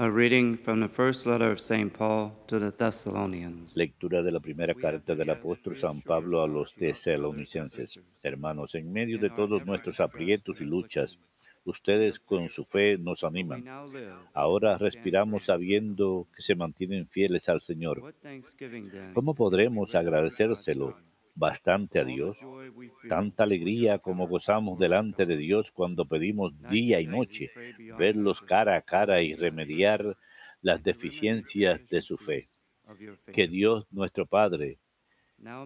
A reading from the first letter of St. Paul to the Thessalonians. Lectura de la primera carta del apóstol San Pablo a los tesalonicenses. Hermanos, en medio de todos nuestros aprietos y luchas, ustedes con su fe nos animan. Ahora respiramos sabiendo que se mantienen fieles al Señor. ¿Cómo podremos agradecérselo bastante a Dios? Tanta alegría como gozamos delante de Dios cuando pedimos día y noche verlos cara a cara y remediar las deficiencias de su fe. Que Dios nuestro Padre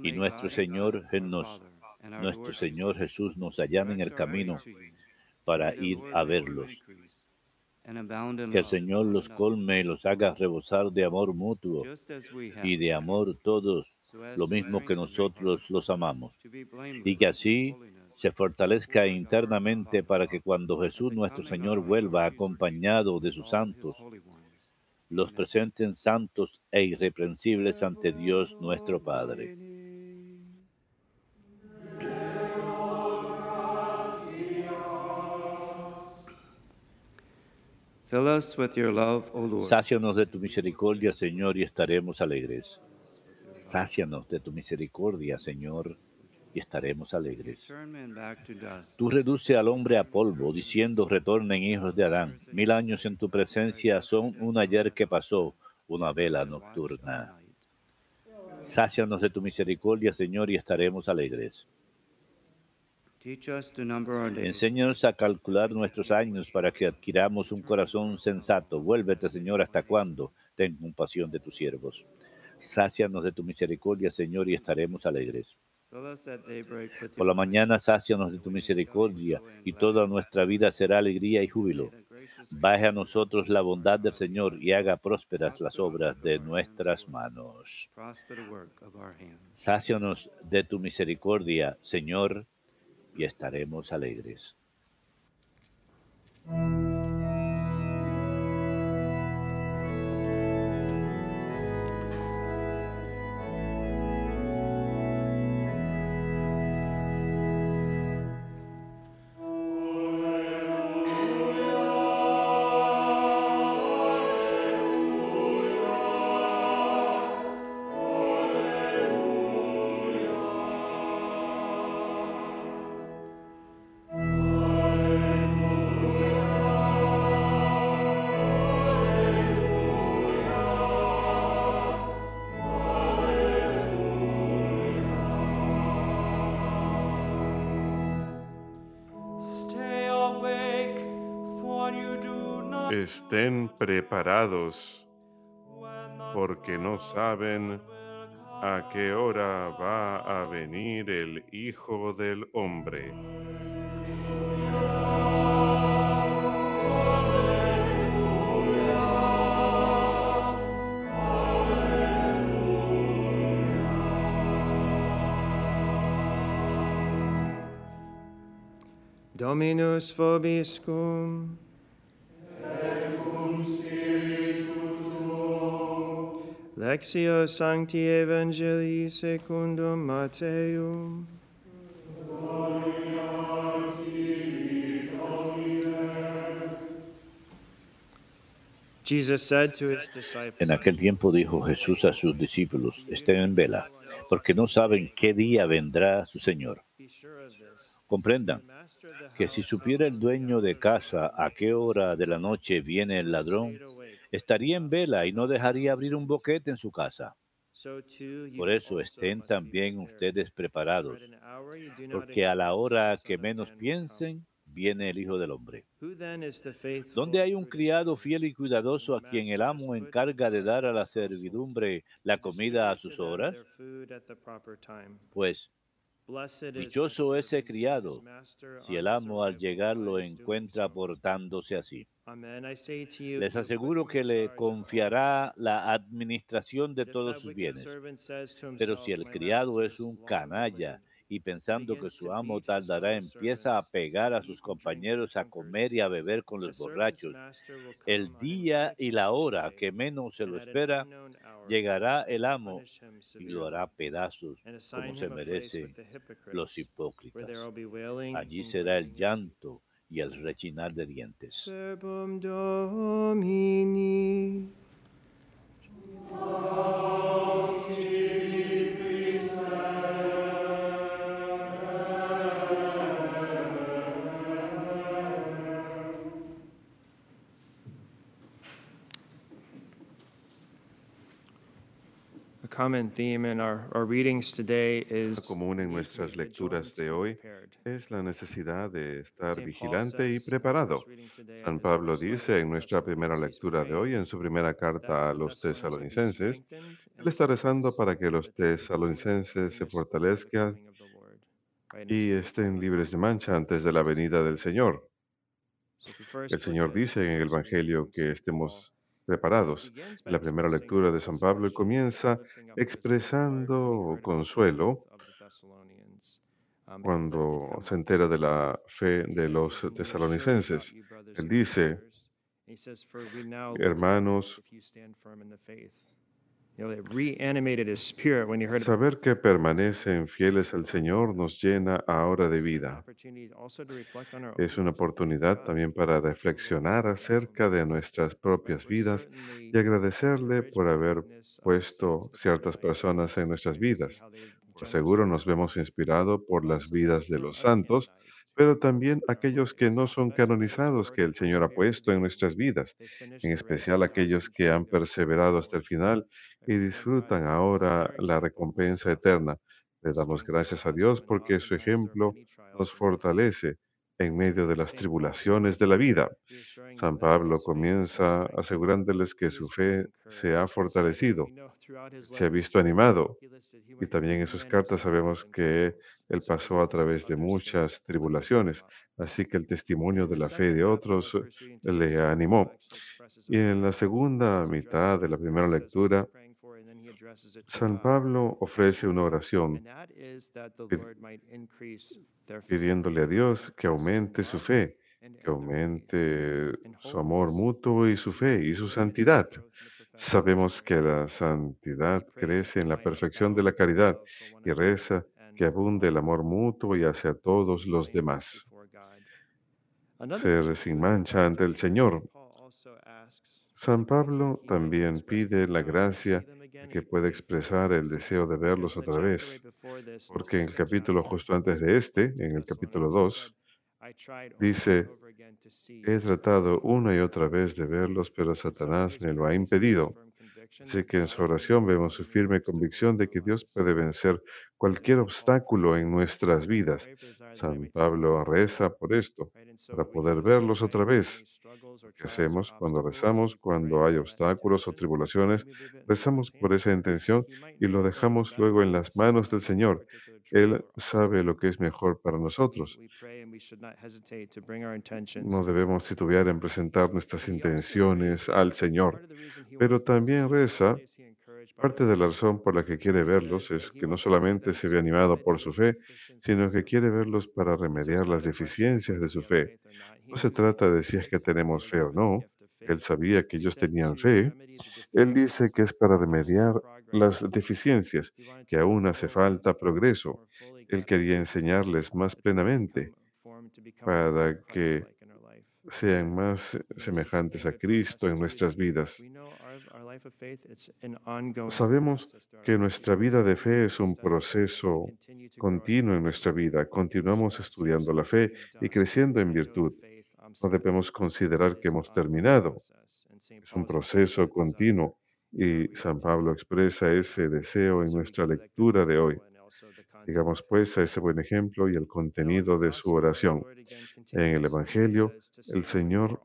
y nuestro Señor, nos, nuestro Señor Jesús nos allanen el camino para ir a verlos. Que el Señor los colme y los haga rebosar de amor mutuo y de amor todos lo mismo que nosotros los amamos, y que así se fortalezca internamente para que cuando Jesús nuestro Señor vuelva acompañado de sus santos, los presenten santos e irreprensibles ante Dios nuestro Padre. Sácianos de tu misericordia, Señor, y estaremos alegres. Sácianos de tu misericordia, Señor, y estaremos alegres. Tú reduce al hombre a polvo, diciendo, retornen hijos de Adán. Mil años en tu presencia son un ayer que pasó, una vela nocturna. Sácianos de tu misericordia, Señor, y estaremos alegres. Enséñanos a calcular nuestros años para que adquiramos un corazón sensato. Vuélvete, Señor, hasta cuándo. Ten compasión de tus siervos. Sácianos de tu misericordia, Señor, y estaremos alegres. Por la mañana, sácianos de tu misericordia, y toda nuestra vida será alegría y júbilo. Baje a nosotros la bondad del Señor y haga prósperas las obras de nuestras manos. Sácianos de tu misericordia, Señor, y estaremos alegres. Estén preparados, porque no saben a qué hora va a venir el Hijo del Hombre. Dominus vobiscum. Lectio Sancti Evangelii secundum Matteum. En aquel tiempo dijo Jesús a sus discípulos, estén en vela, porque no saben qué día vendrá su Señor. Comprendan que si supiera el dueño de casa a qué hora de la noche viene el ladrón, estaría en vela y no dejaría abrir un boquete en su casa. Por eso estén también ustedes preparados, porque a la hora que menos piensen, viene el Hijo del Hombre. ¿Dónde hay un criado fiel y cuidadoso a quien el amo encarga de dar a la servidumbre la comida a sus horas? Pues Dichoso ese criado si el amo al llegar lo encuentra portándose así. Les aseguro que le confiará la administración de todos sus bienes. Pero si el criado es un canalla y pensando que su amo tardará, empieza a pegar a sus compañeros a comer y a beber con los borrachos. El día y la hora que menos se lo espera, llegará el amo y lo hará pedazos como se merecen los hipócritas. Allí será el llanto y el rechinar de dientes. Común en nuestras lecturas de hoy es la necesidad de estar vigilante y says in our preparado. San Pablo dice en nuestra primera lectura de hoy, en su primera carta a los tesalonicenses, él está rezando para que los tesalonicenses se fortalezcan y estén libres de mancha antes de la venida del Señor. El Señor dice en el Evangelio que estemos preparados. la primera lectura de San Pablo, comienza expresando consuelo cuando se entera de la fe de los "We are sure about tesalonicenses. Él dice, hermanos, saber que permanecen fieles al Señor nos llena ahora de vida. Es una oportunidad God también para reflexionar acerca de nuestras propias vidas y agradecerle por haber puesto ciertas personas en nuestras vidas. Por seguro nos vemos inspirados por las vidas de los santos, pero también aquellos que no son canonizados que el Señor ha puesto en nuestras vidas, en especial aquellos que han perseverado hasta el final y disfrutan ahora la recompensa eterna. Le damos gracias a Dios porque su ejemplo nos fortalece en medio de las tribulaciones de la vida. San Pablo comienza asegurándoles que su fe se ha fortalecido, se ha visto animado y también en sus cartas sabemos que él pasó a través de muchas tribulaciones, así que el testimonio de la fe de otros today, le animó. Y en la segunda mitad de la primera lectura, San. Pablo ofrece una oración pidiéndole a Dios que aumente su fe, que aumente su amor mutuo y su fe y su santidad. Sabemos que la santidad crece en la perfección de la caridad y reza que abunde el amor mutuo y hacia todos los demás. Ser sin mancha ante el Señor. San Pablo también pide la gracia de que pueda expresar el deseo de verlos otra vez, porque en el capítulo justo antes de este, en el capítulo 2, dice, he tratado una y otra vez de verlos, pero Satanás me lo ha impedido. Así que en su oración vemos su firme convicción de que Dios puede vencer cualquier obstáculo en nuestras vidas. San Pablo reza por esto, para poder verlos otra vez. ¿Qué hacemos cuando rezamos? Cuando hay obstáculos o tribulaciones, rezamos por esa intención y lo dejamos luego en las manos del Señor. Él sabe lo que es mejor para nosotros. No debemos titubear en presentar nuestras intenciones al Señor. Pero también reza, parte de la razón por la que quiere verlos es que no solamente se ve animado por su fe, sino que quiere verlos para remediar las deficiencias de su fe. No se trata de si es que tenemos fe o no. Él sabía que ellos tenían fe. Él dice que es para remediar las deficiencias, que aún hace falta progreso. Él quería enseñarles más plenamente para que sean más semejantes a Cristo en nuestras vidas. Sabemos que nuestra vida de fe es un proceso continuo en nuestra vida. Continuamos estudiando la fe y creciendo en virtud. No debemos considerar que hemos terminado. Es un proceso continuo y San Pablo expresa ese deseo en nuestra lectura de hoy. Digamos pues a ese buen ejemplo y el contenido de su oración. En el Evangelio, el Señor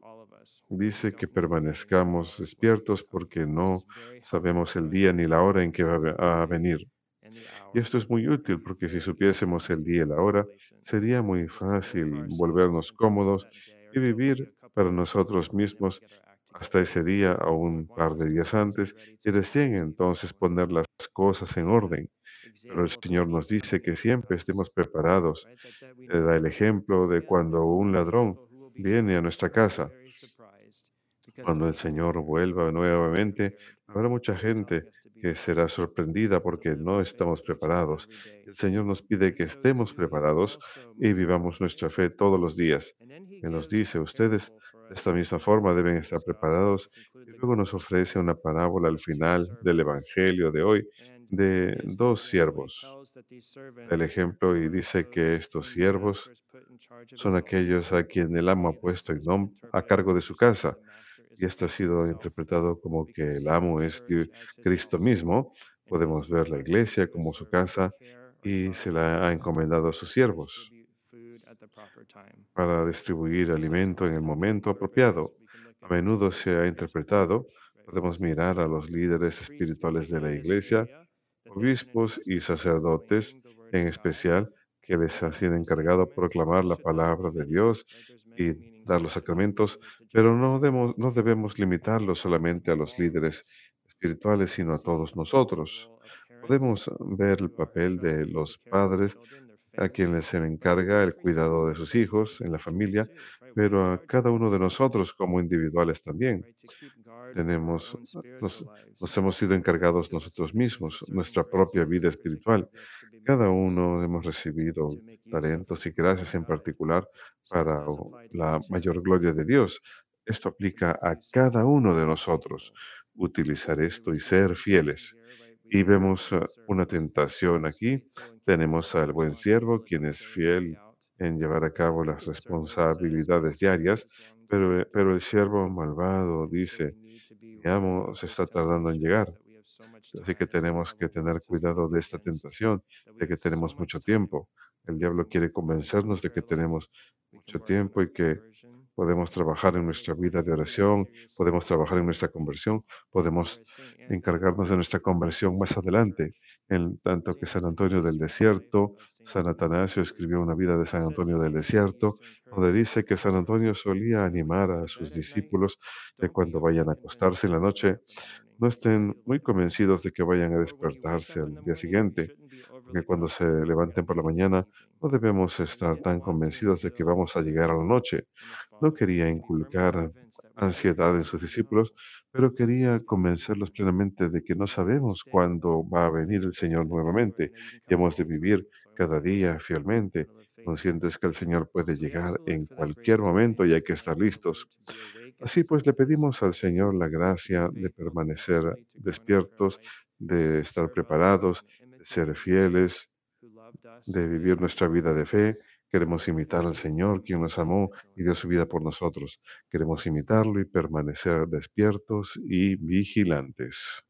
dice que permanezcamos despiertos porque no sabemos el día ni la hora en que va a venir. Y esto es muy útil porque si supiésemos el día y la hora, sería muy fácil volvernos cómodos y vivir para nosotros mismos hasta ese día o un par de días antes y recién entonces poner las cosas en orden. Pero el Señor nos dice que siempre estemos preparados. Da el ejemplo de cuando un ladrón viene a nuestra casa. Cuando el Señor vuelva nuevamente, habrá mucha gente que será sorprendida porque no estamos preparados. El Señor nos pide que estemos preparados y vivamos nuestra fe todos los días. Él nos dice, ustedes de esta misma forma deben estar preparados y luego nos ofrece una parábola al final del Evangelio de hoy de dos siervos. El ejemplo y dice que estos siervos son aquellos a quien el amo ha puesto en a cargo de su casa. Y esto ha sido interpretado como que el amo es Cristo mismo. Podemos ver la iglesia como su casa y se la ha encomendado a sus siervos para distribuir alimento en el momento apropiado. A menudo se ha interpretado, podemos mirar a los líderes espirituales de la iglesia, obispos y sacerdotes en especial, que les ha sido encargado proclamar la palabra de Dios y dar los sacramentos, pero no debemos, no debemos limitarlo solamente a los líderes espirituales, sino a todos nosotros. Podemos ver el papel de los padres a quienes se encarga el cuidado de sus hijos en la familia, pero a cada uno de nosotros como individuales también. Tenemos, nos, nos hemos sido encargados nosotros mismos, nuestra propia vida espiritual. Cada uno hemos recibido talentos y gracias en particular para la mayor gloria de Dios. Esto aplica a cada uno de nosotros. Utilizar esto y ser fieles. Y vemos uh, una tentación aquí. Tenemos al buen siervo, quien es fiel en llevar a cabo las responsabilidades diarias, pero, eh, pero el siervo malvado dice, mi amo se está tardando en llegar. Así que tenemos que tener cuidado de esta tentación, de que tenemos mucho tiempo. El diablo quiere convencernos de que tenemos mucho tiempo y que podemos trabajar en nuestra vida de oración, podemos trabajar en nuestra conversión, podemos encargarnos de nuestra conversión más adelante. En tanto que San Antonio del Desierto, San Atanasio escribió una vida de San Antonio del Desierto, donde dice que San Antonio solía animar a sus discípulos que cuando vayan a acostarse en la noche, no estén muy convencidos de que vayan a despertarse al día siguiente, porque cuando se levanten por la mañana no debemos estar tan convencidos de que vamos a llegar a la noche. No quería inculcar ansiedad en sus discípulos, pero quería convencerlos plenamente de que no sabemos cuándo va a venir el Señor nuevamente y hemos de vivir cada día fielmente, conscientes que el Señor puede llegar en cualquier momento y hay que estar listos. Así pues, le pedimos al Señor la gracia de permanecer despiertos, de estar preparados, ser fieles, de vivir nuestra vida de fe. Queremos imitar al Señor, quien nos amó y dio su vida por nosotros. Queremos imitarlo y permanecer despiertos y vigilantes.